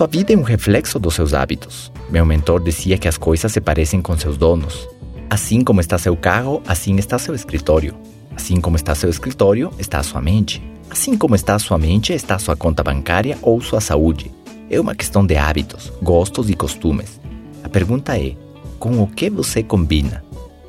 Sua vida é um reflexo dos seus hábitos. Meu mentor dizia que as coisas se parecem com seus donos. Assim como está seu carro, assim está seu escritório. Assim como está seu escritório, está sua mente. Assim como está sua mente, está sua conta bancária ou sua saúde. É uma questão de hábitos, gostos e costumes. A pergunta é: com o que você combina?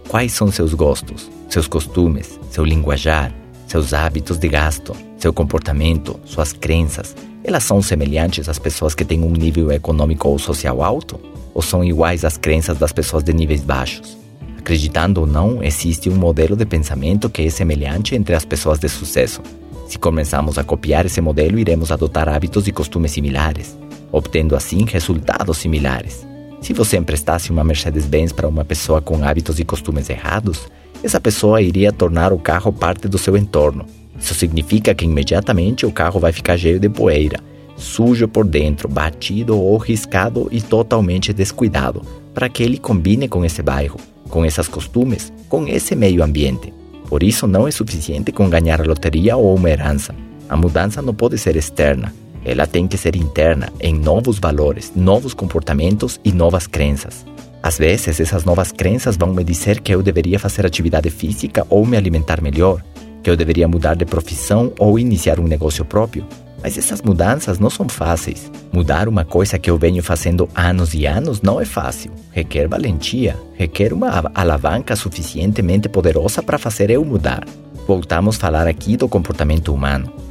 Quais são seus gostos, seus costumes, seu linguajar, seus hábitos de gasto, seu comportamento, suas crenças? Elas são semelhantes às pessoas que têm um nível econômico ou social alto? Ou são iguais às crenças das pessoas de níveis baixos? Acreditando ou não, existe um modelo de pensamento que é semelhante entre as pessoas de sucesso. Se começamos a copiar esse modelo, iremos adotar hábitos e costumes similares, obtendo assim resultados similares. Se você emprestasse uma Mercedes-Benz para uma pessoa com hábitos e costumes errados, essa pessoa iria tornar o carro parte do seu entorno. Isso significa que imediatamente o carro vai ficar cheio de poeira, sujo por dentro, batido ou riscado e totalmente descuidado, para que ele combine com esse bairro com esses costumes, com esse meio ambiente. Por isso, não é suficiente com ganhar a loteria ou uma herança. A mudança não pode ser externa, ela tem que ser interna, em novos valores, novos comportamentos e novas crenças. Às vezes, essas novas crenças vão me dizer que eu deveria fazer atividade física ou me alimentar melhor, que eu deveria mudar de profissão ou iniciar um negócio próprio. Mas essas mudanças não são fáceis. Mudar uma coisa que eu venho fazendo anos e anos não é fácil. Requer valentia, requer uma alavanca suficientemente poderosa para fazer eu mudar. Voltamos a falar aqui do comportamento humano.